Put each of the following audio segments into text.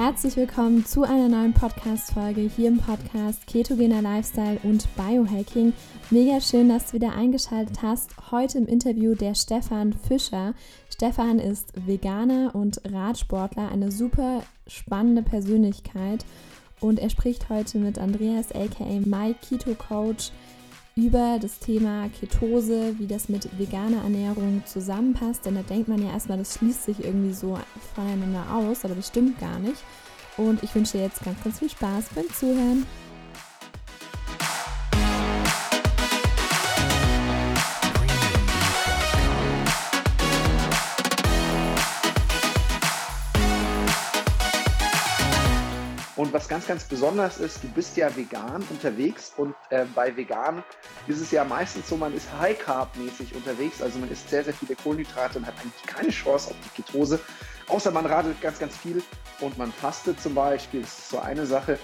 Herzlich willkommen zu einer neuen Podcast-Folge hier im Podcast Ketogener Lifestyle und Biohacking. Mega schön, dass du wieder eingeschaltet hast. Heute im Interview der Stefan Fischer. Stefan ist Veganer und Radsportler, eine super spannende Persönlichkeit. Und er spricht heute mit Andreas, aka My Keto Coach, über das Thema Ketose, wie das mit veganer Ernährung zusammenpasst. Denn da denkt man ja erstmal, das schließt sich irgendwie so voneinander aus, aber das stimmt gar nicht. Und ich wünsche dir jetzt ganz, ganz viel Spaß beim Zuhören. Und was ganz, ganz besonders ist, du bist ja vegan unterwegs und äh, bei vegan ist es ja meistens so, man ist High Carb mäßig unterwegs, also man isst sehr, sehr viele Kohlenhydrate und hat eigentlich keine Chance auf die Ketose, außer man radelt ganz, ganz viel und man fastet zum Beispiel, das ist so eine Sache.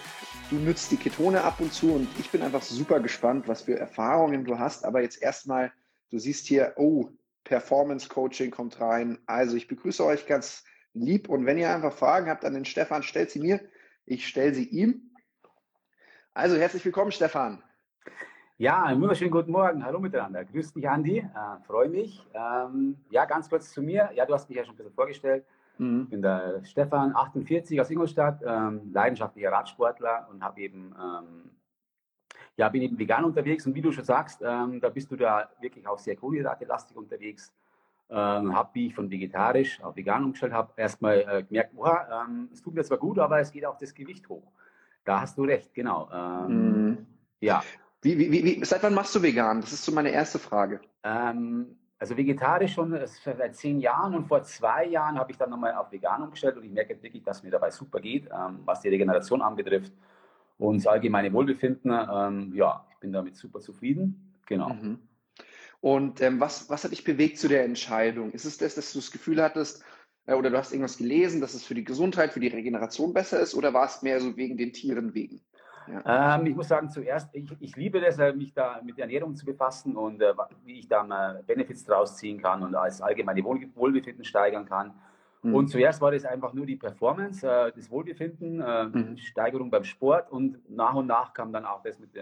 Du nützt die Ketone ab und zu und ich bin einfach super gespannt, was für Erfahrungen du hast, aber jetzt erstmal, du siehst hier, oh, Performance Coaching kommt rein, also ich begrüße euch ganz lieb und wenn ihr einfach Fragen habt an den Stefan, stellt sie mir. Ich stelle sie ihm. Also herzlich willkommen, Stefan. Ja, einen wunderschönen guten Morgen. Hallo miteinander. Grüß dich, Andi. Äh, Freue mich. Ähm, ja, ganz kurz zu mir. Ja, du hast mich ja schon ein bisschen vorgestellt. Mhm. Ich bin der Stefan, 48 aus Ingolstadt, ähm, leidenschaftlicher Radsportler und habe eben, ähm, ja, bin eben vegan unterwegs. Und wie du schon sagst, ähm, da bist du da wirklich auch sehr kohlenhydratelastig unterwegs ähm, habe, wie ich von vegetarisch auf vegan umgestellt habe, erstmal äh, gemerkt, oh, ähm, es tut mir zwar gut, aber es geht auch das Gewicht hoch. Da hast du recht, genau. Ähm, mm. Ja. Wie, wie, wie, seit wann machst du vegan? Das ist so meine erste Frage. Ähm, also vegetarisch schon seit zehn Jahren und vor zwei Jahren habe ich dann nochmal auf vegan umgestellt und ich merke wirklich, dass mir dabei super geht, ähm, was die Regeneration anbetrifft und das allgemeine Wohlbefinden. Ähm, ja, ich bin damit super zufrieden. Genau. Mhm. Und ähm, was, was hat dich bewegt zu der Entscheidung? Ist es das, dass du das Gefühl hattest, äh, oder du hast irgendwas gelesen, dass es für die Gesundheit, für die Regeneration besser ist, oder war es mehr so wegen den Tieren wegen? Ja. Ähm, ich muss sagen, zuerst, ich, ich liebe das, äh, mich da mit der Ernährung zu befassen und äh, wie ich dann äh, Benefits draus ziehen kann und als allgemeine Wohl Wohlbefinden steigern kann. Mhm. Und zuerst war das einfach nur die Performance, äh, das Wohlbefinden, äh, mhm. Steigerung beim Sport und nach und nach kam dann auch das mit,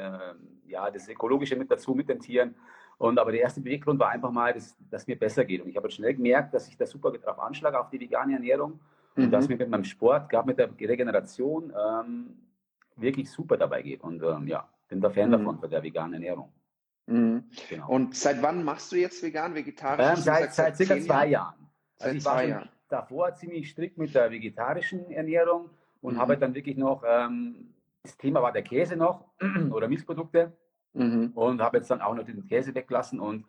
ja, das Ökologische mit dazu, mit den Tieren. Und aber der erste Beweggrund war einfach mal, dass, dass mir besser geht. Und ich habe schnell gemerkt, dass ich da super drauf anschlage auf die vegane Ernährung mhm. und dass mir mit meinem Sport, gerade mit der Regeneration, ähm, wirklich super dabei geht. Und ähm, ja, bin da Fan mhm. davon, von der veganen Ernährung. Mhm. Genau. Und seit wann machst du jetzt vegan, vegetarisch? Ähm, seit, seit, circa zwei Jahren. Also seit ich war Jahren. davor ziemlich strikt mit der vegetarischen Ernährung und mhm. habe dann wirklich noch, ähm, das Thema war der Käse noch oder Milchprodukte. Mhm. Und habe jetzt dann auch noch den Käse weggelassen und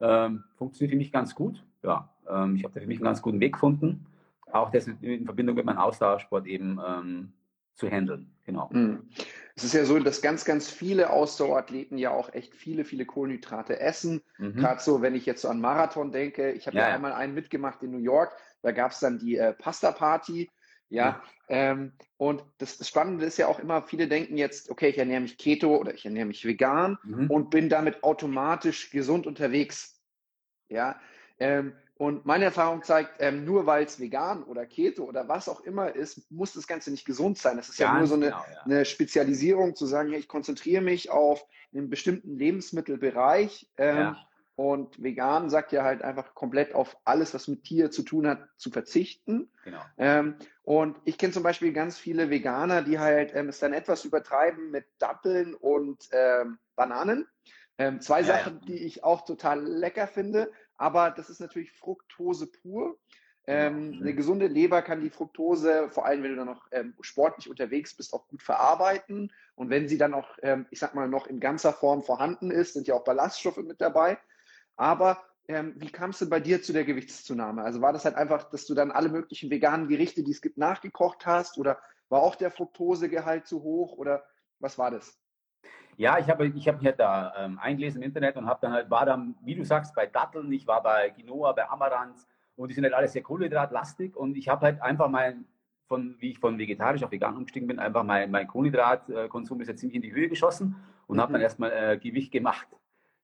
ähm, funktioniert für mich ganz gut. Ja, ähm, ich habe da für mich einen ganz guten Weg gefunden. Auch das in Verbindung mit meinem Ausdauersport eben ähm, zu handeln. Genau. Mhm. Es ist ja so, dass ganz, ganz viele Ausdauerathleten ja auch echt viele, viele Kohlenhydrate essen. Mhm. Gerade so, wenn ich jetzt so an Marathon denke. Ich habe ja, ja, einmal einen mitgemacht in New York. Da gab es dann die äh, Pasta-Party. Ja, ähm, und das, das, Spannende ist ja auch immer, viele denken jetzt, okay, ich ernähre mich Keto oder ich ernähre mich vegan mhm. und bin damit automatisch gesund unterwegs. Ja, ähm, und meine Erfahrung zeigt, ähm, nur weil es vegan oder Keto oder was auch immer ist, muss das Ganze nicht gesund sein. Das ist Ganz ja nur so eine, genau, ja. eine Spezialisierung, zu sagen, ja, ich konzentriere mich auf einen bestimmten Lebensmittelbereich. Ähm, ja und vegan sagt ja halt einfach komplett auf alles, was mit Tier zu tun hat, zu verzichten. Genau. Ähm, und ich kenne zum Beispiel ganz viele Veganer, die halt ähm, es dann etwas übertreiben mit Datteln und ähm, Bananen. Ähm, zwei ja, Sachen, ja. die ich auch total lecker finde, aber das ist natürlich Fructose pur. Ähm, mhm. Eine gesunde Leber kann die Fructose, vor allem wenn du dann noch ähm, sportlich unterwegs bist, auch gut verarbeiten. Und wenn sie dann auch, ähm, ich sag mal, noch in ganzer Form vorhanden ist, sind ja auch Ballaststoffe mit dabei. Aber ähm, wie kam es denn bei dir zu der Gewichtszunahme? Also war das halt einfach, dass du dann alle möglichen veganen Gerichte, die es gibt, nachgekocht hast? Oder war auch der Fructosegehalt zu hoch? Oder was war das? Ja, ich habe ich hab mich halt da ähm, eingelesen im Internet und habe dann halt, war dann, wie du sagst, bei Datteln, ich war bei Quinoa, bei Amaranth und die sind halt alle sehr kohlenhydratlastig und ich habe halt einfach mein, von, wie ich von vegetarisch auf vegan umgestiegen bin, einfach mein, mein Kohlenhydratkonsum ist jetzt ziemlich in die Höhe geschossen und mhm. habe dann erstmal äh, Gewicht gemacht.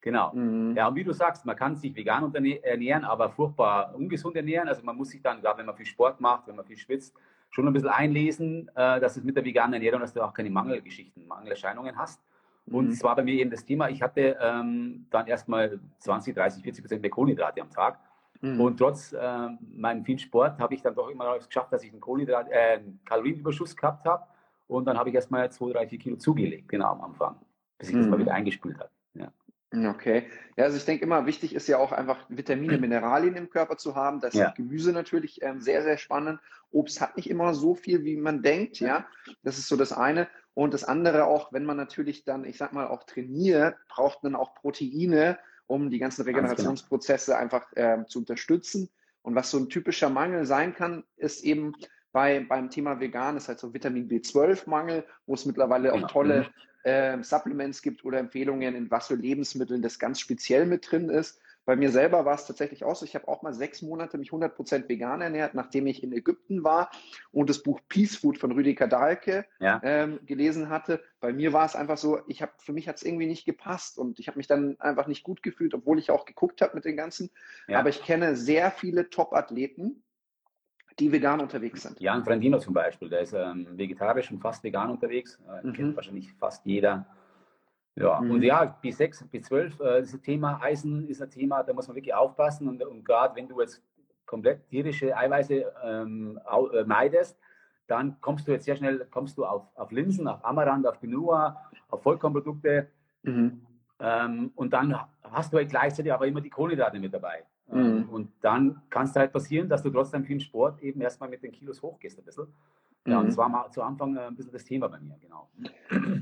Genau. Mhm. Ja, und wie du sagst, man kann sich vegan ernähren, aber furchtbar ungesund ernähren. Also man muss sich dann, gerade wenn man viel Sport macht, wenn man viel schwitzt, schon ein bisschen einlesen, äh, dass es mit der veganen Ernährung, dass du auch keine Mangelgeschichten, Mangelerscheinungen hast. Und mhm. es war bei mir eben das Thema, ich hatte ähm, dann erstmal 20, 30, 40 Prozent mehr Kohlenhydrate am Tag. Mhm. Und trotz äh, meinem viel Sport habe ich dann doch immer noch geschafft, dass ich einen Kohlenhydrat, äh, einen Kalorienüberschuss gehabt habe. Und dann habe ich erstmal 2, 3, 4 Kilo zugelegt, genau am Anfang, bis ich mhm. das mal mhm. wieder eingespült habe. Ja. Okay. Ja, also ich denke immer, wichtig ist ja auch einfach Vitamine, Mineralien im Körper zu haben. Das ja. ist Gemüse natürlich ähm, sehr, sehr spannend. Obst hat nicht immer so viel, wie man denkt, ja. Das ist so das eine. Und das andere auch, wenn man natürlich dann, ich sag mal, auch trainiert, braucht man auch Proteine, um die ganzen genau. Regenerationsprozesse einfach ähm, zu unterstützen. Und was so ein typischer Mangel sein kann, ist eben bei, beim Thema Vegan, ist halt so Vitamin B12-Mangel, wo es mittlerweile auch genau. tolle mhm äh, Supplements gibt oder Empfehlungen, in was für Lebensmitteln das ganz speziell mit drin ist. Bei mir selber war es tatsächlich auch so, ich habe auch mal sechs Monate mich 100% vegan ernährt, nachdem ich in Ägypten war und das Buch Peace Food von Rüdiger Dahlke ja. ähm, gelesen hatte. Bei mir war es einfach so, ich habe für mich hat es irgendwie nicht gepasst und ich habe mich dann einfach nicht gut gefühlt, obwohl ich auch geguckt habe mit den ganzen. Ja. Aber ich kenne sehr viele Top-Athleten, die vegan unterwegs sind. Jan Frandino zum Beispiel, der ist ähm, vegetarisch und fast vegan unterwegs. Äh, mhm. Kennt wahrscheinlich fast jeder. Ja, mhm. und ja, B6, B12, äh, das Thema Eisen ist ein Thema, da muss man wirklich aufpassen. Und, und gerade wenn du jetzt komplett tierische Eiweiße ähm, äh, meidest, dann kommst du jetzt sehr schnell kommst du auf, auf Linsen, auf Amaranth, auf Quinoa, auf Vollkornprodukte. Mhm. Ähm, und dann hast du halt gleichzeitig aber immer die Kohlenhydrate mit dabei. Mhm. Und dann kann es halt passieren, dass du trotzdem viel Sport eben erstmal mit den Kilos hochgehst ein bisschen. Ja, mhm. und das war mal zu Anfang äh, ein bisschen das Thema bei mir, genau.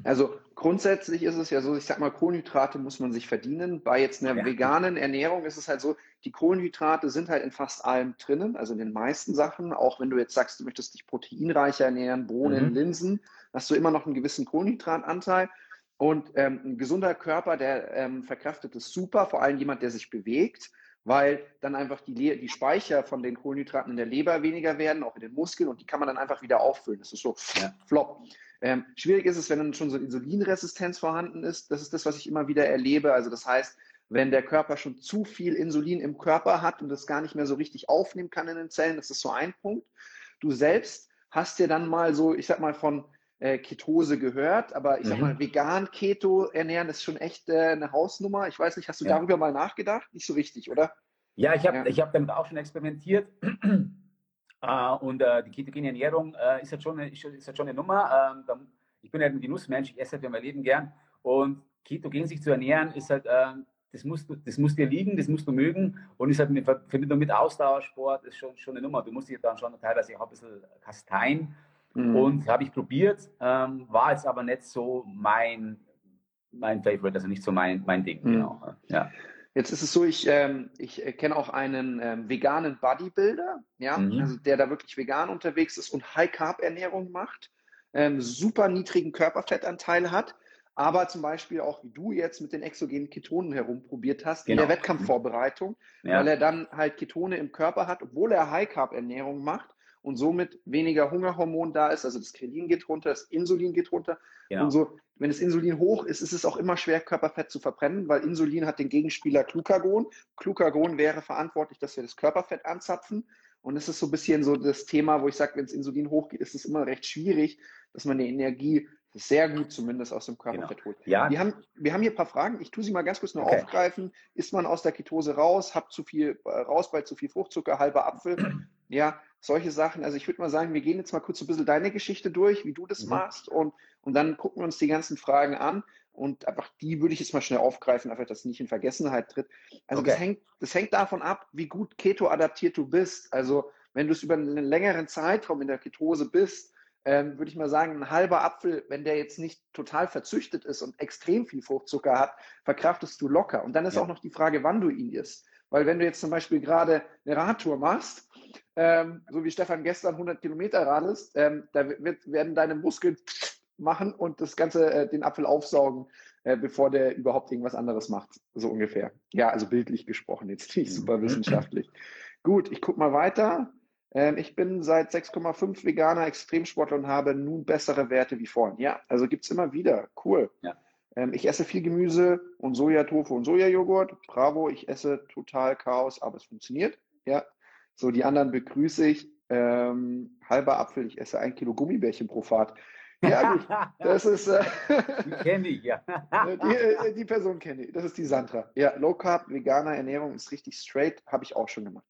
Also grundsätzlich ist es ja so, ich sag mal, Kohlenhydrate muss man sich verdienen. Bei jetzt einer ja. veganen Ernährung ist es halt so, die Kohlenhydrate sind halt in fast allem drinnen, also in den meisten Sachen. Auch wenn du jetzt sagst, du möchtest dich proteinreicher ernähren, Bohnen, mhm. Linsen, hast du immer noch einen gewissen Kohlenhydratanteil. Und ähm, ein gesunder Körper, der ähm, verkraftet es super, vor allem jemand, der sich bewegt weil dann einfach die, Le die Speicher von den Kohlenhydraten in der Leber weniger werden, auch in den Muskeln und die kann man dann einfach wieder auffüllen. Das ist so ja. flop. Ähm, schwierig ist es, wenn dann schon so Insulinresistenz vorhanden ist. Das ist das, was ich immer wieder erlebe. Also das heißt, wenn der Körper schon zu viel Insulin im Körper hat und das gar nicht mehr so richtig aufnehmen kann in den Zellen, das ist so ein Punkt. Du selbst hast dir dann mal so, ich sag mal, von äh, Ketose gehört, aber ich mhm. sag mal, vegan Keto ernähren ist schon echt äh, eine Hausnummer. Ich weiß nicht, hast du ja. darüber mal nachgedacht? Nicht so richtig, oder? Ja, ich habe ja. hab damit auch schon experimentiert. uh, und uh, die ketogene Ernährung uh, ist, halt schon eine, ist, halt schon eine Nummer. Ähm, ich bin halt ein Genussmensch, ich esse halt mein Leben gern. Und ketogen sich zu ernähren ist halt, das musst, du, das muss dir liegen, das musst du mögen. Und ist halt in Verbindung mit Ausdauersport ist schon, schon eine Nummer. Du musst dich dann schon teilweise auch ein bisschen kasteien. Mhm. Und habe ich probiert, ähm, war jetzt aber nicht so mein, mein Favorite, also nicht so mein, mein Ding. Mhm. Genau. Ja. Jetzt ist es so, ich, ähm, ich kenne auch einen ähm, veganen Bodybuilder, ja, mhm. also der da wirklich vegan unterwegs ist und High-Carb-Ernährung macht, ähm, super niedrigen Körperfettanteil hat, aber zum Beispiel auch wie du jetzt mit den exogenen Ketonen herumprobiert hast genau. in der Wettkampfvorbereitung, ja. weil er dann halt Ketone im Körper hat, obwohl er High-Carb-Ernährung macht und somit weniger Hungerhormon da ist. Also das Krelin geht runter, das Insulin geht runter. Genau. Und so, wenn das Insulin hoch ist, ist es auch immer schwer, Körperfett zu verbrennen, weil Insulin hat den Gegenspieler Glucagon. Glucagon wäre verantwortlich, dass wir das Körperfett anzapfen. Und es ist so ein bisschen so das Thema, wo ich sage, wenn das Insulin hochgeht, ist es immer recht schwierig, dass man die Energie sehr gut zumindest aus dem Körperfett genau. holt. Ja. Wir, haben, wir haben hier ein paar Fragen. Ich tue sie mal ganz kurz nur okay. aufgreifen. Ist man aus der Ketose raus, hat zu viel äh, raus bei zu viel Fruchtzucker, halber Apfel? Ja, solche Sachen. Also ich würde mal sagen, wir gehen jetzt mal kurz ein bisschen deine Geschichte durch, wie du das mhm. machst und, und dann gucken wir uns die ganzen Fragen an und einfach die würde ich jetzt mal schnell aufgreifen, einfach, dass es nicht in Vergessenheit tritt. Also okay. das, hängt, das hängt davon ab, wie gut Keto adaptiert du bist. Also wenn du es über einen längeren Zeitraum in der Ketose bist, ähm, würde ich mal sagen, ein halber Apfel, wenn der jetzt nicht total verzüchtet ist und extrem viel Fruchtzucker hat, verkraftest du locker. Und dann ist ja. auch noch die Frage, wann du ihn isst. Weil wenn du jetzt zum Beispiel gerade eine Radtour machst, ähm, so wie Stefan gestern 100 Kilometer radelst, ähm, da wird, werden deine Muskeln machen und das Ganze, äh, den Apfel aufsaugen, äh, bevor der überhaupt irgendwas anderes macht. So ungefähr. Ja, also bildlich gesprochen, jetzt nicht super wissenschaftlich. Gut, ich gucke mal weiter. Ähm, ich bin seit 6,5 veganer Extremsportler und habe nun bessere Werte wie vorhin. Ja, also gibt's immer wieder. Cool. Ja. Ähm, ich esse viel Gemüse und Sojatofu und Sojajoghurt. Bravo, ich esse total Chaos, aber es funktioniert. Ja, so die anderen begrüße ich. Ähm, halber Apfel, ich esse ein Kilo Gummibärchen pro Fahrt. Ja, gut, das ist. Äh, die kenne ich, ja. die, äh, die Person kenne ich. Das ist die Sandra. Ja, Low Carb, veganer Ernährung ist richtig straight, habe ich auch schon gemacht.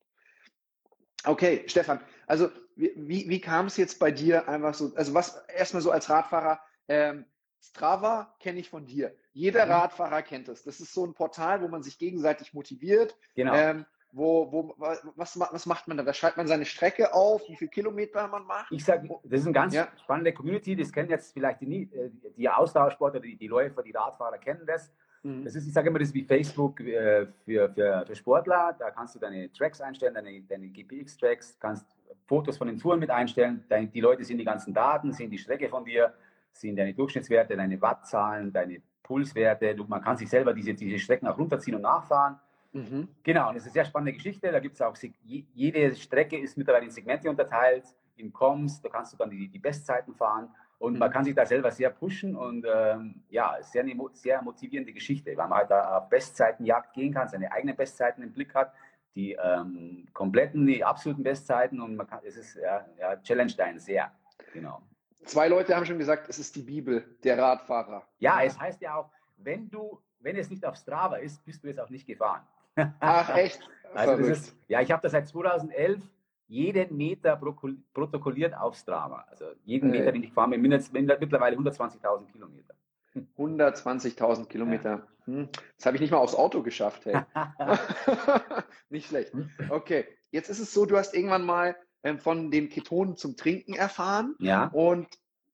Okay, Stefan, also wie, wie, wie kam es jetzt bei dir einfach so, also was erstmal so als Radfahrer, ähm, Strava kenne ich von dir. Jeder mhm. Radfahrer kennt es. Das ist so ein Portal, wo man sich gegenseitig motiviert. Genau. Ähm, wo, wo, was, was macht man da? Da schreibt man seine Strecke auf, wie viele Kilometer man macht. Ich sage, das ist eine ganz ja. spannende Community. Das kennen jetzt vielleicht die, äh, die Ausdauersportler, die, die Läufer, die Radfahrer kennen das. Mhm. Das ist, ich sage immer, das ist wie Facebook äh, für, für, für Sportler. Da kannst du deine Tracks einstellen, deine, deine GPX-Tracks, kannst Fotos von den Touren mit einstellen. Deine, die Leute sehen die ganzen Daten, sehen die Strecke von dir, sehen deine Durchschnittswerte, deine Wattzahlen, deine Pulswerte. Du, man kann sich selber diese, diese Strecken auch runterziehen und nachfahren. Mhm. Genau, und es ist eine sehr spannende Geschichte. Da gibt es auch, jede Strecke ist mittlerweile in Segmente unterteilt, in Coms, da kannst du dann die, die Bestzeiten fahren und mhm. man kann sich da selber sehr pushen und ähm, ja, sehr eine sehr motivierende Geschichte, weil man halt da auf Bestzeitenjagd gehen kann, seine eigenen Bestzeiten im Blick hat, die ähm, kompletten, die absoluten Bestzeiten und man kann, es ist ja, ja challenge einen sehr, genau. Zwei Leute haben schon gesagt, es ist die Bibel der Radfahrer. Ja, es heißt ja auch, wenn du, wenn es nicht auf Strava ist, bist du es auch nicht gefahren. Ach, echt? Also ist, ja, ich habe das seit 2011 jeden Meter protokolliert auf Strava. Also jeden Meter, den ich fahre, mittlerweile 120.000 Kilometer. 120.000 Kilometer. Hm. Das habe ich nicht mal aufs Auto geschafft, hey. nicht schlecht. Okay, jetzt ist es so, du hast irgendwann mal ähm, von den Ketonen zum Trinken erfahren. Ja. Und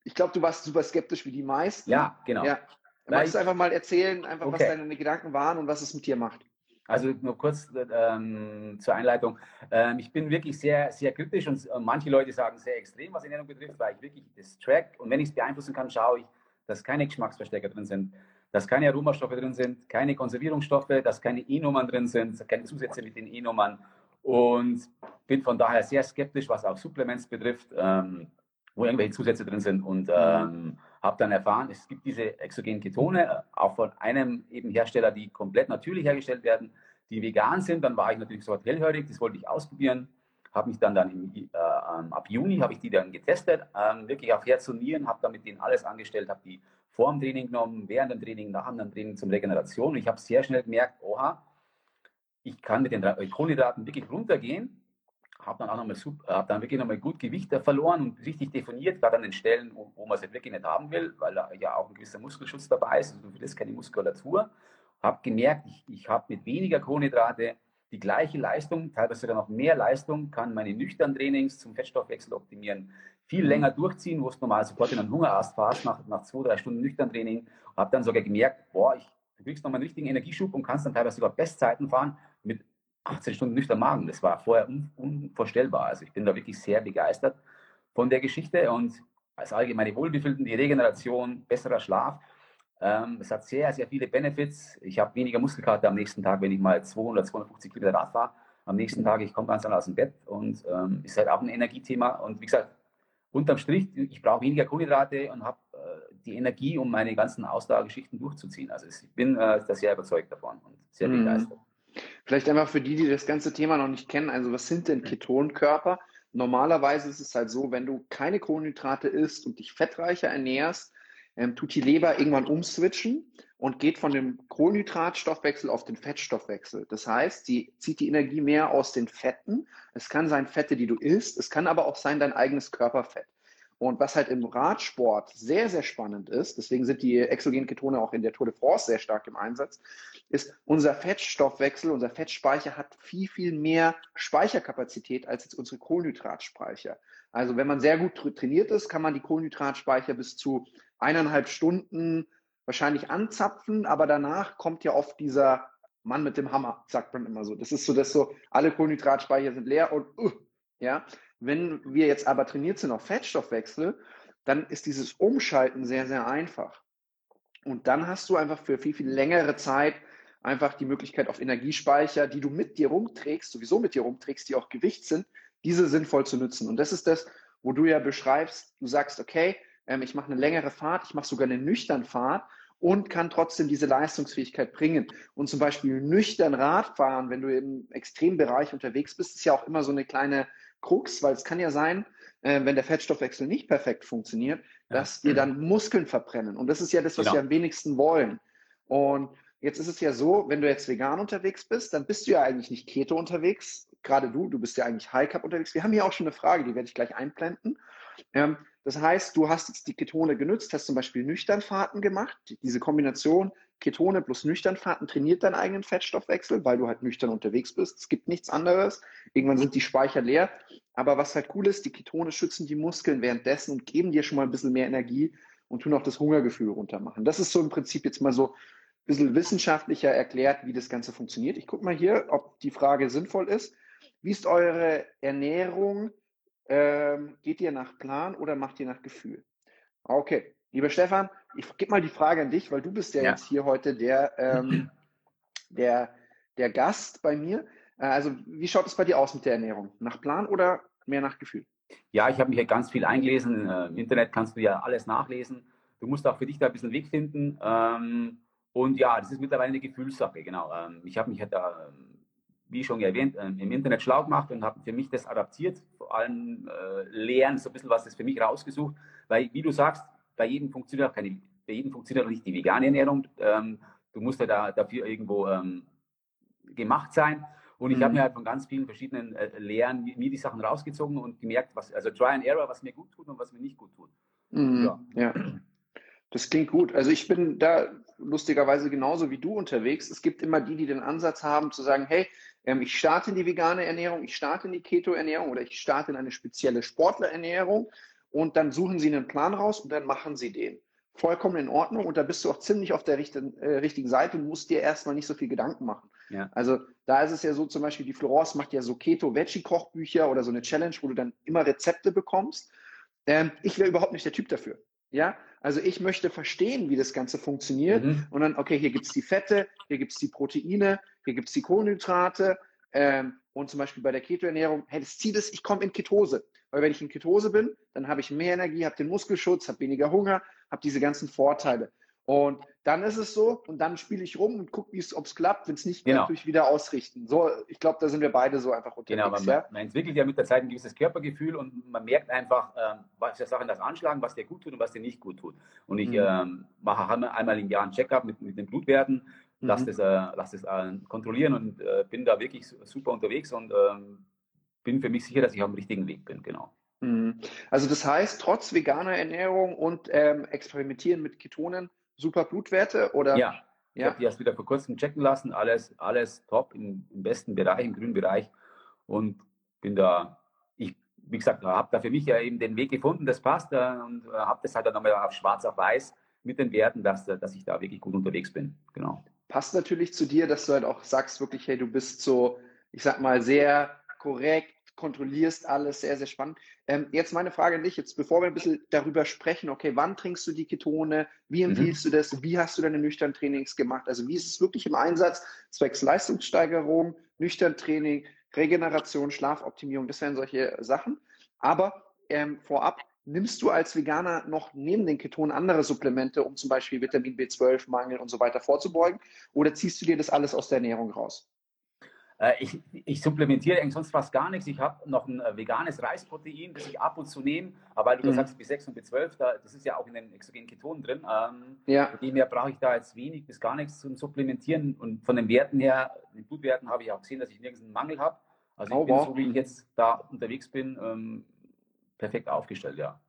ich glaube, du warst super skeptisch wie die meisten. Ja, genau. Ja. Magst du einfach mal erzählen, einfach okay. was deine Gedanken waren und was es mit dir macht? Also nur kurz ähm, zur Einleitung. Ähm, ich bin wirklich sehr, sehr kritisch und äh, manche Leute sagen sehr extrem, was Ernährung betrifft, weil ich wirklich das track und wenn ich es beeinflussen kann, schaue ich, dass keine Geschmacksverstärker drin sind, dass keine Aromastoffe drin sind, keine Konservierungsstoffe, dass keine E-Nummern drin sind, keine Zusätze mit den E-Nummern und bin von daher sehr skeptisch, was auch Supplements betrifft. Ähm, wo irgendwelche Zusätze drin sind und mhm. ähm, habe dann erfahren, es gibt diese exogenen Ketone, äh, auch von einem eben Hersteller, die komplett natürlich hergestellt werden, die vegan sind. Dann war ich natürlich sofort hellhörig, das wollte ich ausprobieren. Habe mich dann, dann im, äh, ab Juni habe ich die dann getestet, ähm, wirklich auf Herz und Nieren, habe dann mit denen alles angestellt, habe die vor dem Training genommen, während dem Training, nach dem Training zum Regeneration. Und ich habe sehr schnell gemerkt, oha, ich kann mit den Kohlenhydraten wirklich runtergehen habe dann auch nochmal hab dann wirklich nochmal gut Gewicht verloren und richtig definiert, gerade an den Stellen, wo, wo man es wirklich nicht haben will, weil ja auch ein gewisser Muskelschutz dabei ist, also du willst keine Muskulatur. Habe gemerkt, ich, ich habe mit weniger Kohlenhydrate die gleiche Leistung, teilweise sogar noch mehr Leistung, kann meine nüchternen Trainings zum Fettstoffwechsel optimieren, viel länger durchziehen, wo es normal sofort in einen Hungerast fährst, nach, nach zwei, drei Stunden nüchtern Training. Habe dann sogar gemerkt, boah, ich, du kriegst nochmal einen richtigen Energieschub und kannst dann teilweise sogar Bestzeiten fahren mit 18 Stunden nüchtern Magen. Das war vorher un unvorstellbar. Also ich bin da wirklich sehr begeistert von der Geschichte und als allgemeine Wohlbefinden, die Regeneration, besserer Schlaf. Ähm, es hat sehr, sehr viele Benefits. Ich habe weniger Muskelkater am nächsten Tag, wenn ich mal 200, 250 Kilometer Rad fahre. Am nächsten Tag, ich komme ganz anders aus dem Bett und ähm, ist halt auch ein Energiethema. Und wie gesagt, unterm Strich, ich brauche weniger Kohlenhydrate und habe äh, die Energie, um meine ganzen Ausdauergeschichten durchzuziehen. Also ich bin äh, da sehr überzeugt davon und sehr mhm. begeistert. Vielleicht einfach für die, die das ganze Thema noch nicht kennen, also was sind denn Ketonkörper? Normalerweise ist es halt so, wenn du keine Kohlenhydrate isst und dich fettreicher ernährst, ähm, tut die Leber irgendwann umswitchen und geht von dem Kohlenhydratstoffwechsel auf den Fettstoffwechsel. Das heißt, sie zieht die Energie mehr aus den Fetten. Es kann sein Fette, die du isst, es kann aber auch sein dein eigenes Körperfett. Und was halt im Radsport sehr, sehr spannend ist, deswegen sind die exogenen Ketone auch in der Tour de France sehr stark im Einsatz, ist, unser Fettstoffwechsel, unser Fettspeicher hat viel, viel mehr Speicherkapazität als jetzt unsere Kohlenhydratspeicher. Also wenn man sehr gut trainiert ist, kann man die Kohlenhydratspeicher bis zu eineinhalb Stunden wahrscheinlich anzapfen, aber danach kommt ja oft dieser Mann mit dem Hammer, sagt man immer so. Das ist so, dass so alle Kohlenhydratspeicher sind leer und uh, ja, wenn wir jetzt aber trainiert sind auf Fettstoffwechsel, dann ist dieses Umschalten sehr, sehr einfach. Und dann hast du einfach für viel, viel längere Zeit einfach die Möglichkeit auf Energiespeicher, die du mit dir rumträgst, sowieso mit dir rumträgst, die auch Gewicht sind, diese sinnvoll zu nutzen. Und das ist das, wo du ja beschreibst, du sagst, okay, ähm, ich mache eine längere Fahrt, ich mache sogar eine nüchtern Fahrt und kann trotzdem diese Leistungsfähigkeit bringen. Und zum Beispiel nüchtern Radfahren, wenn du im Extrembereich unterwegs bist, ist ja auch immer so eine kleine Krux, weil es kann ja sein, äh, wenn der Fettstoffwechsel nicht perfekt funktioniert, ja. dass wir dann Muskeln verbrennen. Und das ist ja das, was genau. wir am wenigsten wollen. Und jetzt ist es ja so, wenn du jetzt vegan unterwegs bist, dann bist du ja eigentlich nicht Keto unterwegs. Gerade du, du bist ja eigentlich High Carb unterwegs. Wir haben hier auch schon eine Frage, die werde ich gleich einblenden. Ähm, das heißt, du hast jetzt die Ketone genützt, hast zum Beispiel Nüchternfahrten gemacht. Diese Kombination Ketone plus Nüchternfahrten trainiert deinen eigenen Fettstoffwechsel, weil du halt nüchtern unterwegs bist. Es gibt nichts anderes. Irgendwann sind die Speicher leer. Aber was halt cool ist, die Ketone schützen die Muskeln währenddessen und geben dir schon mal ein bisschen mehr Energie und tun auch das Hungergefühl runtermachen. Das ist so im Prinzip jetzt mal so ein bisschen wissenschaftlicher erklärt, wie das Ganze funktioniert. Ich gucke mal hier, ob die Frage sinnvoll ist. Wie ist eure Ernährung? Ähm, geht ihr nach Plan oder macht ihr nach Gefühl? Okay, lieber Stefan, ich gebe mal die Frage an dich, weil du bist ja, ja. jetzt hier heute der, ähm, der, der Gast bei mir. Äh, also wie schaut es bei dir aus mit der Ernährung? Nach Plan oder mehr nach Gefühl? Ja, ich habe mich ja ganz viel eingelesen. Äh, Im Internet kannst du ja alles nachlesen. Du musst auch für dich da ein bisschen Weg finden. Ähm, und ja, das ist mittlerweile eine Gefühlssache, genau. Ähm, ich habe mich ja da wie schon erwähnt, ähm, im Internet schlau gemacht und habe für mich das adaptiert, vor allem äh, Lehren, so ein bisschen was das für mich rausgesucht, weil, wie du sagst, bei jedem funktioniert auch keine, bei jedem funktioniert auch nicht die vegane Ernährung. Ähm, du musst ja da, dafür irgendwo ähm, gemacht sein. Und ich mhm. habe mir halt von ganz vielen verschiedenen äh, Lehren mir die Sachen rausgezogen und gemerkt, was, also Try and Error, was mir gut tut und was mir nicht gut tut. Mhm. Ja. ja. Das klingt gut. Also ich bin da lustigerweise genauso wie du unterwegs. Es gibt immer die, die den Ansatz haben zu sagen, hey, ähm, ich starte in die vegane Ernährung, ich starte in die Keto-Ernährung oder ich starte in eine spezielle Sportlerernährung und dann suchen sie einen Plan raus und dann machen sie den. Vollkommen in Ordnung und da bist du auch ziemlich auf der richtigen, äh, richtigen Seite und musst dir erstmal nicht so viel Gedanken machen. Ja. Also da ist es ja so, zum Beispiel die Florence macht ja so Keto-Veggie-Kochbücher oder so eine Challenge, wo du dann immer Rezepte bekommst. Ähm, ich wäre überhaupt nicht der Typ dafür. Ja, also ich möchte verstehen, wie das Ganze funktioniert. Mhm. Und dann, okay, hier gibt es die Fette, hier gibt es die Proteine, hier gibt es die Kohlenhydrate. Ähm, und zum Beispiel bei der Ketoernährung, hey, das Ziel ist, ich komme in Ketose. Weil wenn ich in Ketose bin, dann habe ich mehr Energie, habe den Muskelschutz, habe weniger Hunger, habe diese ganzen Vorteile. Und dann ist es so, und dann spiele ich rum und gucke, ob es klappt. Wenn es nicht genau. natürlich wieder ausrichten. So, ich glaube, da sind wir beide so einfach unterwegs. Genau, man, ja? man, entwickelt ja mit der Zeit ein gewisses Körpergefühl und man merkt einfach, ähm, was für Sachen das anschlagen, was dir gut tut und was dir nicht gut tut. Und ich mhm. ähm, mache einmal im Jahr einen Check-up mit, mit den Blutwerten, mhm. lasse das, äh, lass das äh, kontrollieren und äh, bin da wirklich super unterwegs und ähm, bin für mich sicher, dass ich auf dem richtigen Weg bin, genau. Mhm. Also das heißt, trotz veganer Ernährung und ähm, Experimentieren mit Ketonen, super Blutwerte oder? Ja, ich ja. habe die erst wieder vor kurzem checken lassen, alles, alles top im, im besten Bereich, im grünen Bereich und bin da, ich, wie gesagt, habe da für mich ja eben den Weg gefunden, das passt äh, und äh, habe das halt dann nochmal auf schwarz auf weiß mit den Werten, dass, dass ich da wirklich gut unterwegs bin, genau. Passt natürlich zu dir, dass du halt auch sagst wirklich, hey, du bist so, ich sag mal, sehr korrekt, kontrollierst alles, sehr, sehr spannend. Ähm, jetzt meine Frage an dich, jetzt bevor wir ein bisschen darüber sprechen, okay, wann trinkst du die Ketone, wie mhm. empfiehlst mhm. du das, wie hast du deine nüchtern Trainings gemacht, also wie ist es wirklich im Einsatz, zwecks Leistungssteigerung, nüchtern Training, Regeneration, Schlafoptimierung, das wären solche Sachen. Aber ähm, vorab, nimmst du als Veganer noch neben den Ketonen andere Supplemente, um zum Beispiel Vitamin B12-Mangel und so weiter vorzubeugen? Oder ziehst du dir das alles aus der Ernährung raus? Äh, ich, ich, supplementiere eigentlich sonst fast gar nichts. Ich habe noch ein äh, veganes Reisprotein, das ich ab und zu nehme. Aber weil du mhm. sagst, B6 und B12, da, das ist ja auch in den exogenen Ketonen drin. Ähm, ja. Von dem her brauche ich da jetzt wenig bis gar nichts zum Supplementieren. Und von den Werten her, den Blutwerten, habe ich auch gesehen, dass ich nirgends einen Mangel habe. Also ich oh, bin, wow. so wie ich jetzt da unterwegs bin, ähm, perfekt aufgestellt, ja.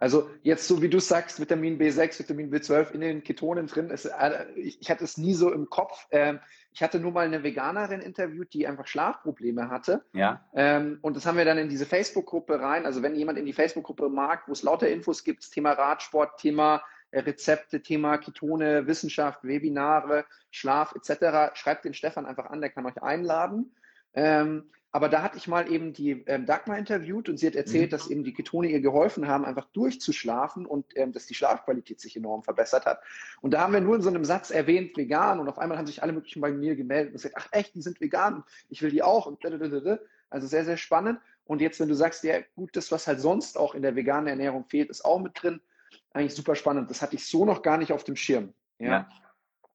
Also jetzt so wie du sagst, Vitamin B6, Vitamin B12 in den Ketonen drin, ist, äh, ich, hatte es nie so im Kopf. Ähm, ich hatte nur mal eine Veganerin interviewt, die einfach Schlafprobleme hatte. Ja. Ähm, und das haben wir dann in diese Facebook-Gruppe rein. Also wenn jemand in die Facebook-Gruppe mag, wo es lauter Infos gibt, Thema Radsport, Thema äh, Rezepte, Thema Ketone, Wissenschaft, Webinare, Schlaf etc., schreibt den Stefan einfach an, der kann euch einladen. Ähm, aber da hatte ich mal eben die ähm, Dagmar interviewt und sie hat erzählt, mhm. dass eben die Ketone ihr geholfen haben, einfach durchzuschlafen und ähm, dass die Schlafqualität sich enorm verbessert hat. Und da haben wir nur in so einem Satz erwähnt, vegan. Und auf einmal haben sich alle möglichen bei mir gemeldet und gesagt, ach echt, die sind vegan, ich will die auch. Und also sehr, sehr spannend. Und jetzt, wenn du sagst, ja gut, das, was halt sonst auch in der veganen Ernährung fehlt, ist auch mit drin. Eigentlich super spannend. Das hatte ich so noch gar nicht auf dem Schirm. ja. ja.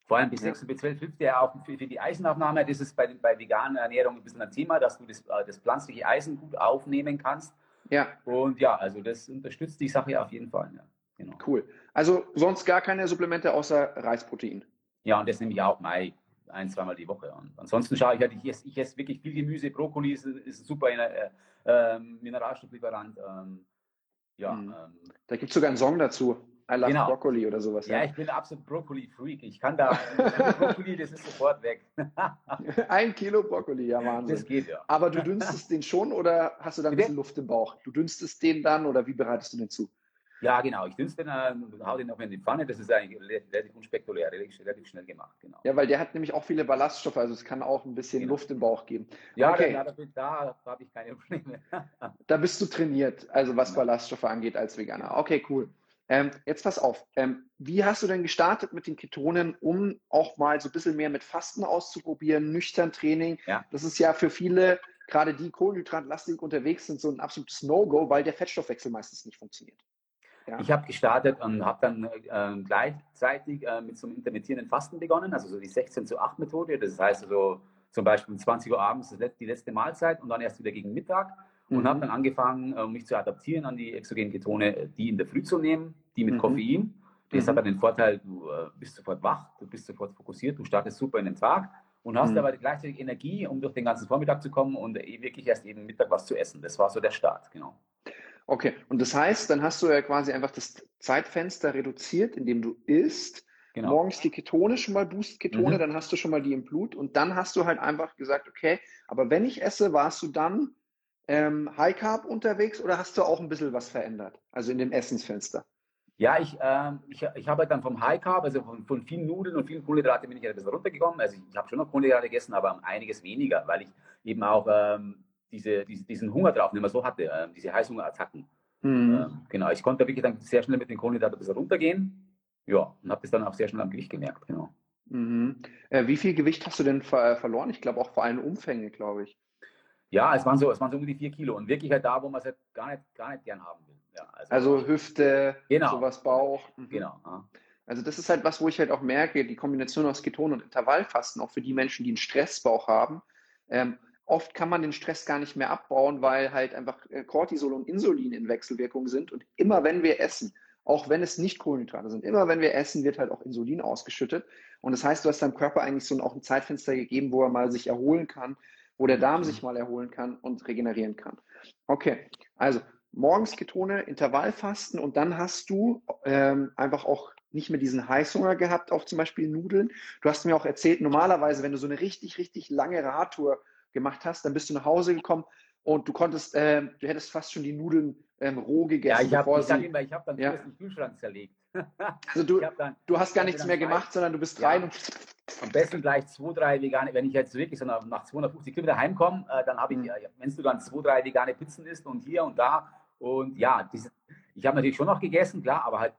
Vor allem B6 und B12 hilft ja auch für, für, die Eisenaufnahme. Das ist bei, bei veganer Ernährung ein bisschen ein Thema, dass du das, äh, das pflanzliche Eisen gut aufnehmen kannst. Ja. Und ja, also das unterstützt die Sache auf jeden Fall. Ja. Genau. Cool. Also sonst gar keine Supplemente außer Reisprotein. Ja, und das nehme ich auch Mai ein, zweimal die Woche. Und ansonsten schaue ich halt, ich esse, ich esse wirklich viel Gemüse. Brokkoli ist, ist ein super äh, äh, Mineralstofflieferant. Ähm, ja, mhm. ähm, da gibt es sogar einen Song dazu. I love genau. Broccoli oder sowas. Ja, ja. ich bin absolut Brokkoli-Freak. Ich kann da, Brokkoli, das ist sofort weg. ein Kilo Brokkoli, ja Wahnsinn. Das geht ja. Aber du dünstest den schon oder hast du da ein bisschen Luft im Bauch? Du dünstest den dann oder wie bereitest du den zu? Ja, genau. Ich dünste den und äh, hau den noch in die Pfanne. Das ist eigentlich relativ unspekulär, relativ, schnell gemacht. Genau. Ja, weil der hat nämlich auch viele Ballaststoffe, also es kann auch ein bisschen genau. Luft im Bauch geben. Ja, okay. da, da, da habe ich keine Probleme. da bist du trainiert, also was genau. Ballaststoffe angeht als Veganer. Okay, cool. Ähm, jetzt pass auf, ähm, wie hast du denn gestartet mit den Ketonen, um auch mal so ein bisschen mehr mit Fasten auszuprobieren, nüchtern Training? Ja. Das ist ja für viele, gerade die kohlenhydratlastig unterwegs sind, so ein absolutes No-Go, weil der Fettstoffwechsel meistens nicht funktioniert. Ja. Ich habe gestartet und habe dann äh, gleichzeitig äh, mit so einem intermittierenden Fasten begonnen, also so die 16 zu 8 Methode. Das heißt also zum Beispiel um 20 Uhr abends die letzte Mahlzeit und dann erst wieder gegen Mittag. Und mhm. habe dann angefangen, äh, mich zu adaptieren an die exogenen Ketone, die in der Früh zu nehmen, die mit mhm. Koffein. Das mhm. hat dann den Vorteil, du äh, bist sofort wach, du bist sofort fokussiert, du startest super in den Tag und hast mhm. aber gleichzeitig Energie, um durch den ganzen Vormittag zu kommen und äh, wirklich erst eben Mittag was zu essen. Das war so der Start, genau. Okay, und das heißt, dann hast du ja quasi einfach das Zeitfenster reduziert, indem du isst. Genau. Morgens die Ketone schon mal, Boost-Ketone, mhm. dann hast du schon mal die im Blut und dann hast du halt einfach gesagt, okay, aber wenn ich esse, warst du dann ähm, High Carb unterwegs oder hast du auch ein bisschen was verändert? Also in dem Essensfenster? Ja, ich, äh, ich, ich habe dann vom High Carb, also von, von vielen Nudeln und vielen Kohlenhydraten bin ich ein bisschen runtergekommen. Also ich, habe schon noch Kohlenhydrate gegessen, aber einiges weniger, weil ich eben auch ähm, diese, diese, diesen Hunger drauf, den man so hatte, äh, diese Heißhungerattacken. Mhm. Äh, genau, ich konnte wirklich dann sehr schnell mit den Kohlenhydraten ein bisschen runtergehen. Ja, und habe das dann auch sehr schnell am Gewicht gemerkt, genau. Mhm. Äh, wie viel Gewicht hast du denn ver verloren? Ich glaube auch vor allem Umfänge, glaube ich. Ja, es waren so, es waren so um die vier Kilo und wirklich halt da, wo man es halt gar nicht, gar nicht gern haben will. Ja, also, also, Hüfte, genau. sowas Bauch. Mhm. Genau. Ja. Also das ist halt was, wo ich halt auch merke, die Kombination aus Keton und Intervallfasten, auch für die Menschen, die einen Stressbauch haben, ähm, Oft kann man den Stress gar nicht mehr abbauen, weil halt einfach äh, Cortisol und Insulin in Wechselwirkung sind. Und immer wenn wir essen, auch wenn es nicht Kohlenhydrate sind, immer wenn wir essen, wird halt auch Insulin ausgeschüttet. Und das heißt, du hast deinem Körper eigentlich so ein, auch ein Zeitfenster gegeben, wo er mal sich erholen kann, wo der Darm sich mal erholen kann und regenerieren kann. Okay, also morgens Ketone, Intervallfasten und dann hast du ähm, einfach auch nicht mehr diesen Heißhunger gehabt auf zum Beispiel Nudeln. Du hast mir auch erzählt, normalerweise, wenn du so eine richtig, richtig lange Radtour gemacht hast, dann bist du nach Hause gekommen und du konntest, äh, du hättest fast schon die Nudeln ähm, roh gegessen. Ja, ich habe immer, ich hab dann ja. den Kühlschrank zerlegt. Also du, dann, du hast gar nichts mehr gemacht, sondern du bist ja. rein und am besten gleich zwei, drei vegane, wenn ich jetzt wirklich so nach, nach 250 Kilometer heimkomme, äh, dann habe ich, mhm. äh, wenn du dann zwei, drei vegane Pizzen isst und hier und da und ja, diese, ich habe natürlich schon noch gegessen, klar, aber halt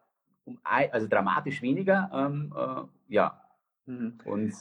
um also dramatisch weniger, ähm, äh, ja. Mhm. Und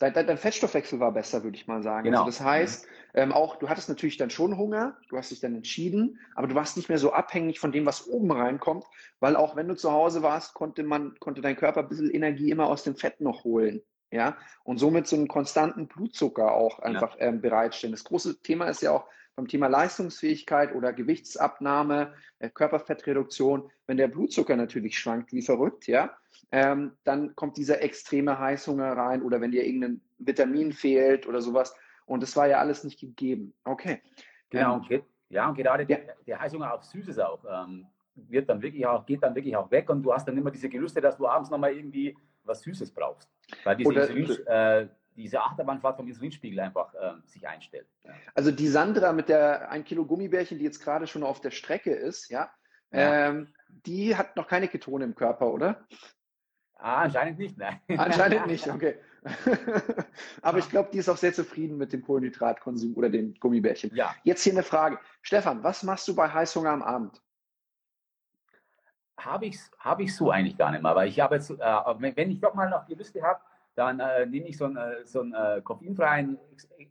Dein, dein, Fettstoffwechsel war besser, würde ich mal sagen. Genau. Also das heißt, ähm, auch du hattest natürlich dann schon Hunger, du hast dich dann entschieden, aber du warst nicht mehr so abhängig von dem, was oben reinkommt, weil auch wenn du zu Hause warst, konnte man, konnte dein Körper ein bisschen Energie immer aus dem Fett noch holen. Ja, und somit so einen konstanten Blutzucker auch einfach ja. ähm, bereitstellen. Das große Thema ist ja auch beim Thema Leistungsfähigkeit oder Gewichtsabnahme, äh, Körperfettreduktion, wenn der Blutzucker natürlich schwankt wie verrückt, ja, ähm, dann kommt dieser extreme Heißhunger rein oder wenn dir irgendein Vitamin fehlt oder sowas. Und das war ja alles nicht gegeben. Okay. Genau. Ähm, ja, und gerade ja. Der, der, Heißhunger auf Süßes auch ähm, wird dann wirklich auch, geht dann wirklich auch weg und du hast dann immer diese Gelüste, dass du abends nochmal irgendwie was Süßes brauchst. Weil diese, oder, Insulin, äh, diese Achterbahnfahrt vom Insulinspiegel einfach äh, sich einstellt. Ja. Also die Sandra mit der 1 Kilo Gummibärchen, die jetzt gerade schon auf der Strecke ist, ja, ja. Ähm, die hat noch keine Ketone im Körper, oder? Ah, anscheinend nicht, nein. Anscheinend nicht, okay. Aber ich glaube, die ist auch sehr zufrieden mit dem Kohlenhydratkonsum oder den Gummibärchen. Ja. Jetzt hier eine Frage. Stefan, was machst du bei Heißhunger am Abend? Habe ich, hab ich so eigentlich gar nicht mehr, weil ich habe jetzt, äh, wenn ich doch mal noch die Liste habe, dann äh, nehme ich so einen, äh, so einen äh, koffeinfreien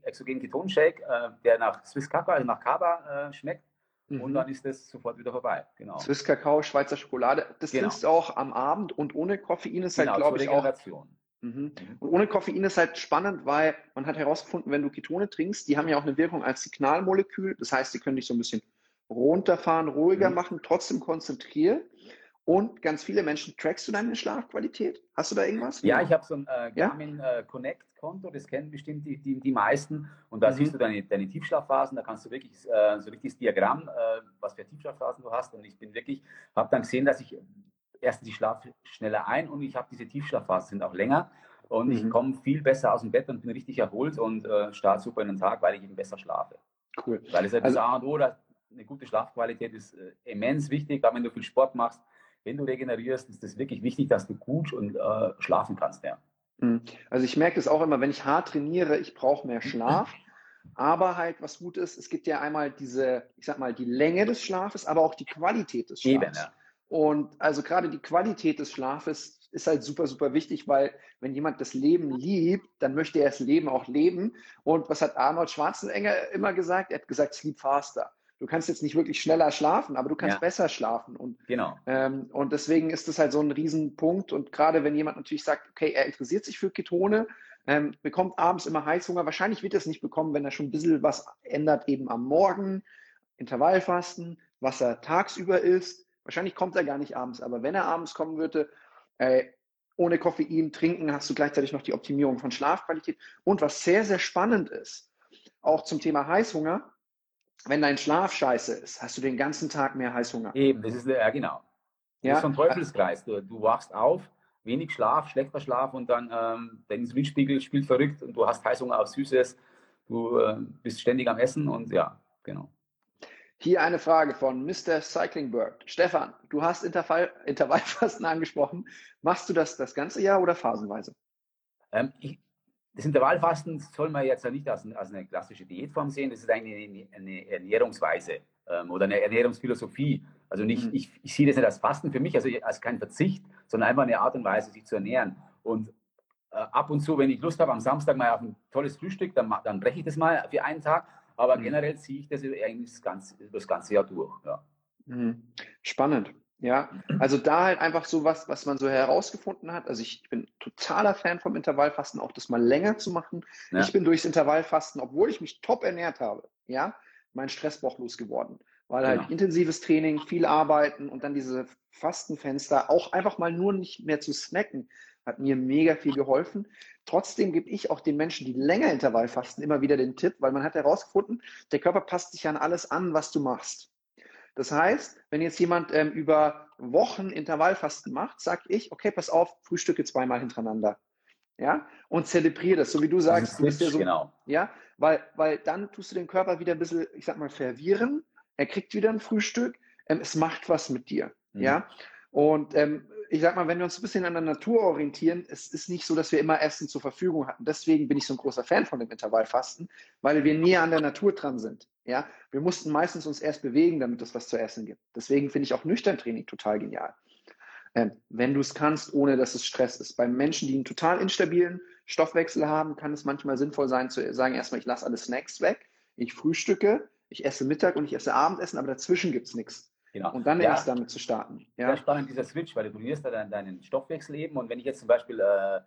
exogenen Ketonshake, äh, der nach Swiss Kaka, also nach Kaba äh, schmeckt. Mhm. Und dann ist das sofort wieder vorbei. Genau. Swiss Kakao, Schweizer Schokolade. Das genau. trinkst du auch am Abend und ohne Koffein ist halt, genau, glaube ich, auch. Mhm. Und ohne Koffein ist halt spannend, weil man hat herausgefunden, wenn du Ketone trinkst, die haben ja auch eine Wirkung als Signalmolekül. Das heißt, die können dich so ein bisschen runterfahren, ruhiger mhm. machen, trotzdem konzentrieren. Und ganz viele Menschen, trackst du deine Schlafqualität? Hast du da irgendwas? Ja, ich habe so ein äh, Garmin ja? äh, Connect Konto, das kennen bestimmt die, die, die meisten. Und da mhm. siehst du deine, deine Tiefschlafphasen, da kannst du wirklich äh, so richtig das Diagramm, äh, was für Tiefschlafphasen du hast. Und ich bin wirklich, habe dann gesehen, dass ich erstens, ich schlafe schneller ein und ich habe diese Tiefschlafphasen sind auch länger. Und mhm. ich komme viel besser aus dem Bett und bin richtig erholt und äh, starte super in den Tag, weil ich eben besser schlafe. Cool. Weil es ja also, das A und O, eine gute Schlafqualität ist äh, immens wichtig, gerade wenn du viel Sport machst wenn du regenerierst, ist es wirklich wichtig, dass du gut und äh, schlafen kannst. Ja. Hm. Also ich merke es auch immer, wenn ich hart trainiere, ich brauche mehr Schlaf. Aber halt, was gut ist, es gibt ja einmal diese, ich sag mal, die Länge des Schlafes, aber auch die Qualität des Schlafes. Eben, ja. Und also gerade die Qualität des Schlafes ist halt super, super wichtig, weil wenn jemand das Leben liebt, dann möchte er das Leben auch leben. Und was hat Arnold Schwarzenegger immer gesagt? Er hat gesagt, sleep faster du kannst jetzt nicht wirklich schneller schlafen, aber du kannst ja. besser schlafen. Und, genau. Ähm, und deswegen ist das halt so ein Riesenpunkt. Und gerade wenn jemand natürlich sagt, okay, er interessiert sich für Ketone, ähm, bekommt abends immer Heißhunger, wahrscheinlich wird er es nicht bekommen, wenn er schon ein bisschen was ändert, eben am Morgen, Intervallfasten, was er tagsüber isst. Wahrscheinlich kommt er gar nicht abends, aber wenn er abends kommen würde, äh, ohne Koffein trinken, hast du gleichzeitig noch die Optimierung von Schlafqualität. Und was sehr, sehr spannend ist, auch zum Thema Heißhunger, wenn dein Schlaf scheiße ist, hast du den ganzen Tag mehr Heißhunger. Eben, das ist, ja genau. Das ja? ist so ein Teufelskreis. Du, du wachst auf, wenig Schlaf, schlechter Schlaf und dann ähm, dein Insulinspiegel spielt verrückt und du hast Heißhunger auf Süßes. Du äh, bist ständig am Essen und ja, genau. Hier eine Frage von Mr. Cyclingbird. Stefan, du hast Intervall, Intervallfasten angesprochen. Machst du das das ganze Jahr oder phasenweise? Ähm, ich, das Intervallfasten soll man jetzt ja nicht als, als eine klassische Diätform sehen, das ist eigentlich eine, eine Ernährungsweise ähm, oder eine Ernährungsphilosophie. Also nicht, mhm. ich, ich sehe das nicht als Fasten für mich, also als kein Verzicht, sondern einfach eine Art und Weise, sich zu ernähren. Und äh, ab und zu, wenn ich Lust habe, am Samstag mal auf ein tolles Frühstück, dann, dann breche ich das mal für einen Tag. Aber mhm. generell ziehe ich das eigentlich das ganze, das ganze Jahr durch. Ja. Mhm. Spannend. Ja, also da halt einfach so was, was man so herausgefunden hat. Also ich, bin totaler Fan vom Intervallfasten, auch das mal länger zu machen. Ja. Ich bin durchs Intervallfasten, obwohl ich mich top ernährt habe, ja, mein Stressbauch losgeworden. Weil halt genau. intensives Training, viel arbeiten und dann diese Fastenfenster, auch einfach mal nur nicht mehr zu snacken, hat mir mega viel geholfen. Trotzdem gebe ich auch den Menschen, die länger Intervallfasten, immer wieder den Tipp, weil man hat herausgefunden, der Körper passt sich an alles an, was du machst. Das heißt, wenn jetzt jemand ähm, über Wochen Intervallfasten macht, sage ich, okay, pass auf, Frühstücke zweimal hintereinander. Ja, und zelebriere das, so wie du sagst. Du bist ja so, genau. Ja, weil, weil dann tust du den Körper wieder ein bisschen, ich sag mal, verwirren. Er kriegt wieder ein Frühstück. Ähm, es macht was mit dir. Mhm. Ja, und ähm, ich sag mal, wenn wir uns ein bisschen an der Natur orientieren, es ist nicht so, dass wir immer Essen zur Verfügung hatten. Deswegen bin ich so ein großer Fan von dem Intervallfasten, weil wir näher an der Natur dran sind. Ja, wir mussten meistens uns erst bewegen, damit es was zu essen gibt. Deswegen finde ich auch nüchtern Training total genial. Ähm, wenn du es kannst, ohne dass es Stress ist. Bei Menschen, die einen total instabilen Stoffwechsel haben, kann es manchmal sinnvoll sein, zu sagen, erstmal, ich lasse alle Snacks weg, ich frühstücke, ich esse Mittag und ich esse Abendessen, aber dazwischen gibt es nichts. Genau. Und dann ja, erst damit zu starten. Ja. Sehr spannend, dieser Switch, weil du trainierst da deinen, deinen Stoffwechsel eben. Und wenn ich jetzt zum Beispiel äh,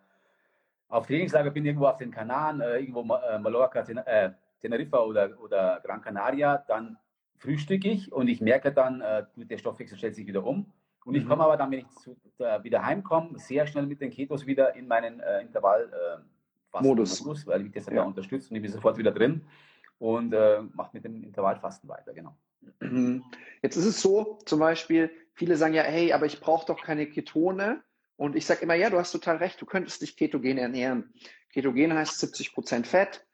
auf Trainingslager bin, irgendwo auf den Kanaren, äh, irgendwo äh, Mallorca, äh, Teneriffa oder, oder Gran Canaria, dann frühstücke ich und ich merke dann, äh, der Stoffwechsel stellt sich wieder um. Und ich mhm. komme aber dann, wenn ich zu, äh, wieder heimkomme, sehr schnell mit den Ketos wieder in meinen äh, Intervall äh, Modus, weil ich das ja. unterstützt und ich bin sofort wieder drin und äh, mache mit dem Intervallfasten weiter, genau. Mhm. Jetzt ist es so, zum Beispiel, viele sagen ja, hey, aber ich brauche doch keine Ketone. Und ich sage immer, ja, du hast total recht, du könntest dich ketogen ernähren. Ketogen heißt 70% Fett,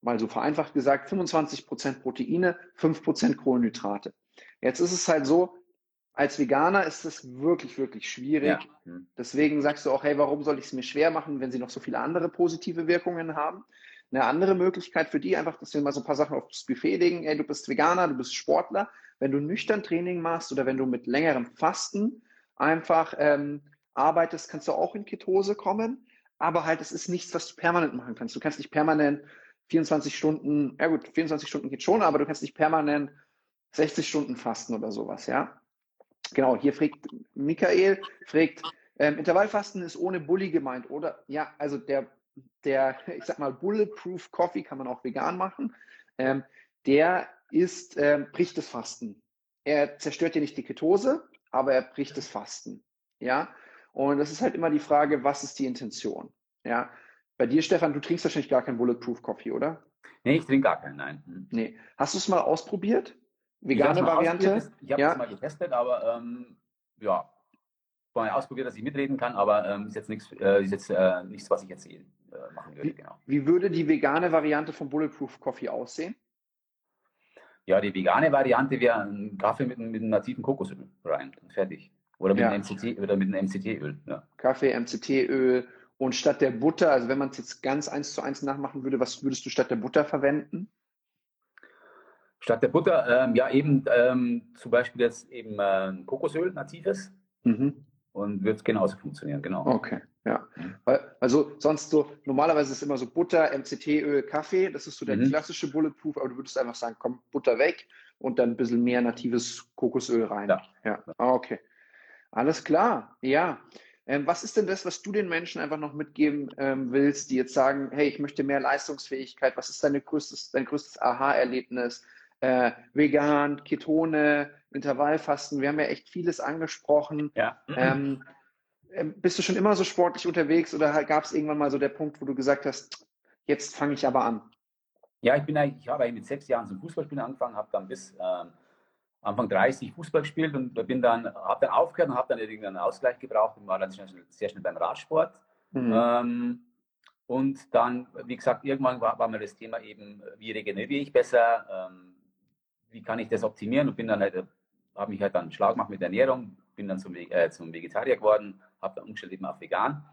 mal so vereinfacht gesagt, 25 Prozent Proteine, 5 Prozent Kohlenhydrate. Jetzt ist es halt so, als Veganer ist es wirklich, wirklich schwierig. Ja. Hm. Deswegen sagst du auch, hey, warum soll ich es mir schwer machen, wenn sie noch so viele andere positive Wirkungen haben? Eine andere Möglichkeit für die einfach, dass wir mal so ein paar Sachen aufs Buffet legen. Hey, du bist Veganer, du bist Sportler. Wenn du nüchtern Training machst oder wenn du mit längerem Fasten einfach ähm, arbeitest, kannst du auch in Ketose kommen. Aber halt, es ist nichts, was du permanent machen kannst. Du kannst nicht permanent 24 Stunden, ja gut, 24 Stunden geht schon, aber du kannst nicht permanent 60 Stunden fasten oder sowas, ja. Genau, hier fragt Michael, fragt, Ähm, Intervallfasten ist ohne Bulli gemeint, oder? Ja, also der, der, ich sag mal, Bulletproof Coffee kann man auch vegan machen. Ähm, der ist, ähm, bricht das Fasten. Er zerstört dir nicht die Ketose, aber er bricht das Fasten. Ja, und das ist halt immer die Frage, was ist die Intention? Ja, bei dir, Stefan, du trinkst wahrscheinlich gar keinen Bulletproof Coffee, oder? Nee, ich trinke gar keinen, nein. Hm. Nee. Hast du es mal ausprobiert? Vegane ich Variante? Ich habe es ja. mal getestet, aber ähm, ja, mal ausprobiert, dass ich mitreden kann, aber ähm, ist jetzt nichts, äh, ist jetzt äh, nichts, was ich jetzt äh, machen würde. Wie, genau. wie würde die vegane Variante von Bulletproof Coffee aussehen? Ja, die vegane Variante wäre ein Kaffee mit, mit einem nativen Kokosöl rein und fertig. Oder mit ja. einem MCT oder mit einem MCT-Öl. Ja. Kaffee, MCT-Öl und statt der Butter, also wenn man es jetzt ganz eins zu eins nachmachen würde, was würdest du statt der Butter verwenden? Statt der Butter, ähm, ja, eben ähm, zum Beispiel jetzt eben äh, Kokosöl, natives. Mhm und wird genauso funktionieren, genau. Okay, ja. Mhm. Also sonst so, normalerweise ist immer so Butter, MCT-Öl, Kaffee, das ist so der mhm. klassische Bulletproof, aber du würdest einfach sagen, komm, Butter weg und dann ein bisschen mehr natives Kokosöl rein. Ja. ja. Ah, okay. Alles klar, ja. Ähm, was ist denn das, was du den Menschen einfach noch mitgeben ähm, willst, die jetzt sagen, hey, ich möchte mehr Leistungsfähigkeit, was ist deine größtes, dein größtes Aha-Erlebnis? Äh, vegan, Ketone, Intervallfasten, wir haben ja echt vieles angesprochen. Ja. Ähm, ähm, bist du schon immer so sportlich unterwegs oder gab es irgendwann mal so der Punkt, wo du gesagt hast, jetzt fange ich aber an? Ja, ich bin eigentlich, ich habe eigentlich mit sechs Jahren zum Fußballspielen angefangen, habe dann bis ähm, Anfang 30 Fußball gespielt und bin dann, habe dann aufgehört und habe dann irgendeinen Ausgleich gebraucht und war dann sehr schnell, sehr schnell beim Radsport. Mhm. Ähm, und dann, wie gesagt, irgendwann war, war mir das Thema eben, wie regeneriere ich besser, ähm, wie kann ich das optimieren und bin dann halt habe mich halt dann schlau gemacht mit der Ernährung, bin dann zum, äh, zum Vegetarier geworden, habe dann umgestellt eben auf vegan.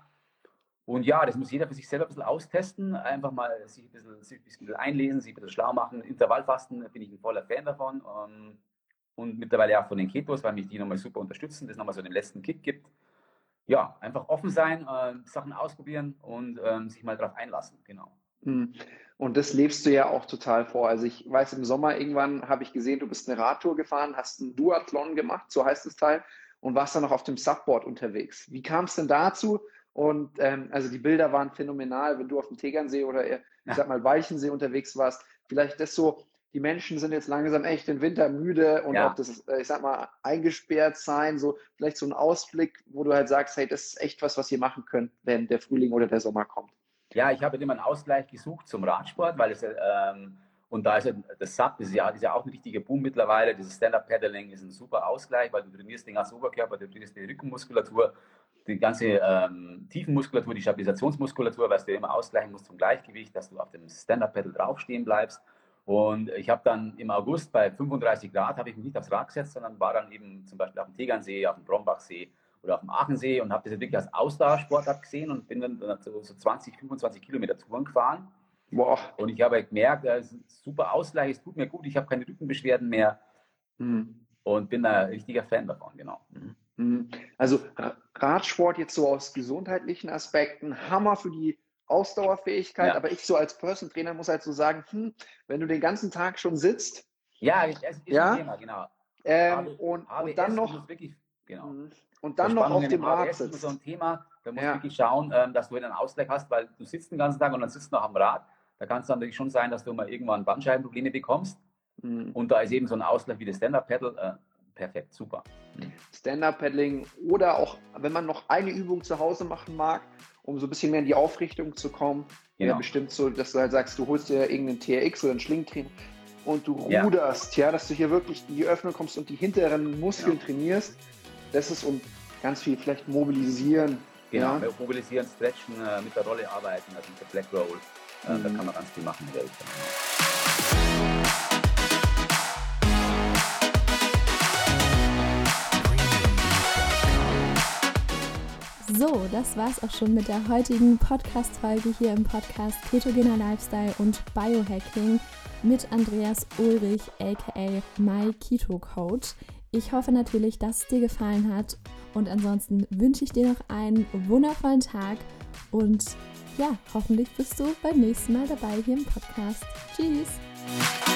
Und ja, das muss jeder für sich selber ein bisschen austesten, einfach mal sich ein bisschen, sich ein bisschen einlesen, sich ein bisschen schlau machen. Intervallfasten bin ich ein voller Fan davon. Ähm, und mittlerweile auch von den Ketos, weil mich die nochmal super unterstützen, das nochmal so den letzten Kick gibt. Ja, einfach offen sein, äh, Sachen ausprobieren und ähm, sich mal darauf einlassen, genau. Hm. Und das lebst du ja auch total vor. Also ich weiß, im Sommer irgendwann habe ich gesehen, du bist eine Radtour gefahren, hast einen Duathlon gemacht, so heißt das Teil, und warst dann noch auf dem Subboard unterwegs. Wie kam es denn dazu? Und ähm, also die Bilder waren phänomenal, wenn du auf dem Tegernsee oder ich sag mal Weichensee unterwegs warst. Vielleicht das so, die Menschen sind jetzt langsam echt im Winter müde und ja. auch das, äh, ich sag mal, eingesperrt sein, so vielleicht so ein Ausblick, wo du halt sagst, hey, das ist echt was, was ihr machen könnt, wenn der Frühling oder der Sommer kommt. Ja, ich habe immer einen Ausgleich gesucht zum Radsport, weil es ähm, und da ist ja, das SUP ist ja, ist ja auch ein richtiger Boom mittlerweile. Dieses Stand-Up-Paddling ist ein super Ausgleich, weil du trainierst den ganzen Oberkörper, du trainierst die Rückenmuskulatur, die ganze ähm, Tiefenmuskulatur, die Stabilisationsmuskulatur, was du immer ausgleichen musst zum Gleichgewicht, dass du auf dem Stand-Up-Paddle draufstehen bleibst. Und ich habe dann im August bei 35 Grad, habe ich mich nicht aufs Rad gesetzt, sondern war dann eben zum Beispiel auf dem Tegernsee, auf dem Brombachsee oder auf dem Aachensee und habe das wirklich als Ausdauersportart gesehen und bin dann so, so 20, 25 Kilometer Touren gefahren. Boah. Und ich habe gemerkt, das ist ein super Ausgleich, es tut mir gut, ich habe keine Rückenbeschwerden mehr mhm. und bin da ein richtiger Fan davon, genau. Mhm. mhm. Also Radsport jetzt so aus gesundheitlichen Aspekten, Hammer für die Ausdauerfähigkeit, ja. aber ich so als Person Trainer muss halt so sagen, hm, wenn du den ganzen Tag schon sitzt. Ja, das ist ja, ein Thema, genau. Ähm, und, und, dann noch. Wirklich, genau. Und dann noch auf dem Rad sitzen. so ein Thema, da musst ja. du wirklich schauen, ähm, dass du einen Ausgleich hast, weil du sitzt den ganzen Tag und dann sitzt du noch am Rad. Da kann es dann natürlich schon sein, dass du mal irgendwann Bandscheibenprobleme bekommst. Mhm. Und da ist eben so ein Ausgleich wie das Stand-Up-Paddle äh, perfekt, super. Mhm. Stand-Up-Paddling oder auch, wenn man noch eine Übung zu Hause machen mag, um so ein bisschen mehr in die Aufrichtung zu kommen. Genau. Ja, bestimmt so, dass du halt sagst, du holst dir irgendeinen TRX oder einen Schlingentrainer und du ruderst, ja. ja. dass du hier wirklich in die Öffnung kommst und die hinteren Muskeln ja. trainierst das ist um ganz viel vielleicht mobilisieren. Genau, ja? mobilisieren, stretchen, äh, mit der Rolle arbeiten, also mit der Black Roll. Äh, mhm. Da kann man ganz viel machen mit der. So, das war's auch schon mit der heutigen Podcast-Folge hier im Podcast Ketogener Lifestyle und Biohacking mit Andreas Ulrich, aka My Keto Coach. Ich hoffe natürlich, dass es dir gefallen hat und ansonsten wünsche ich dir noch einen wundervollen Tag und ja, hoffentlich bist du beim nächsten Mal dabei hier im Podcast. Tschüss!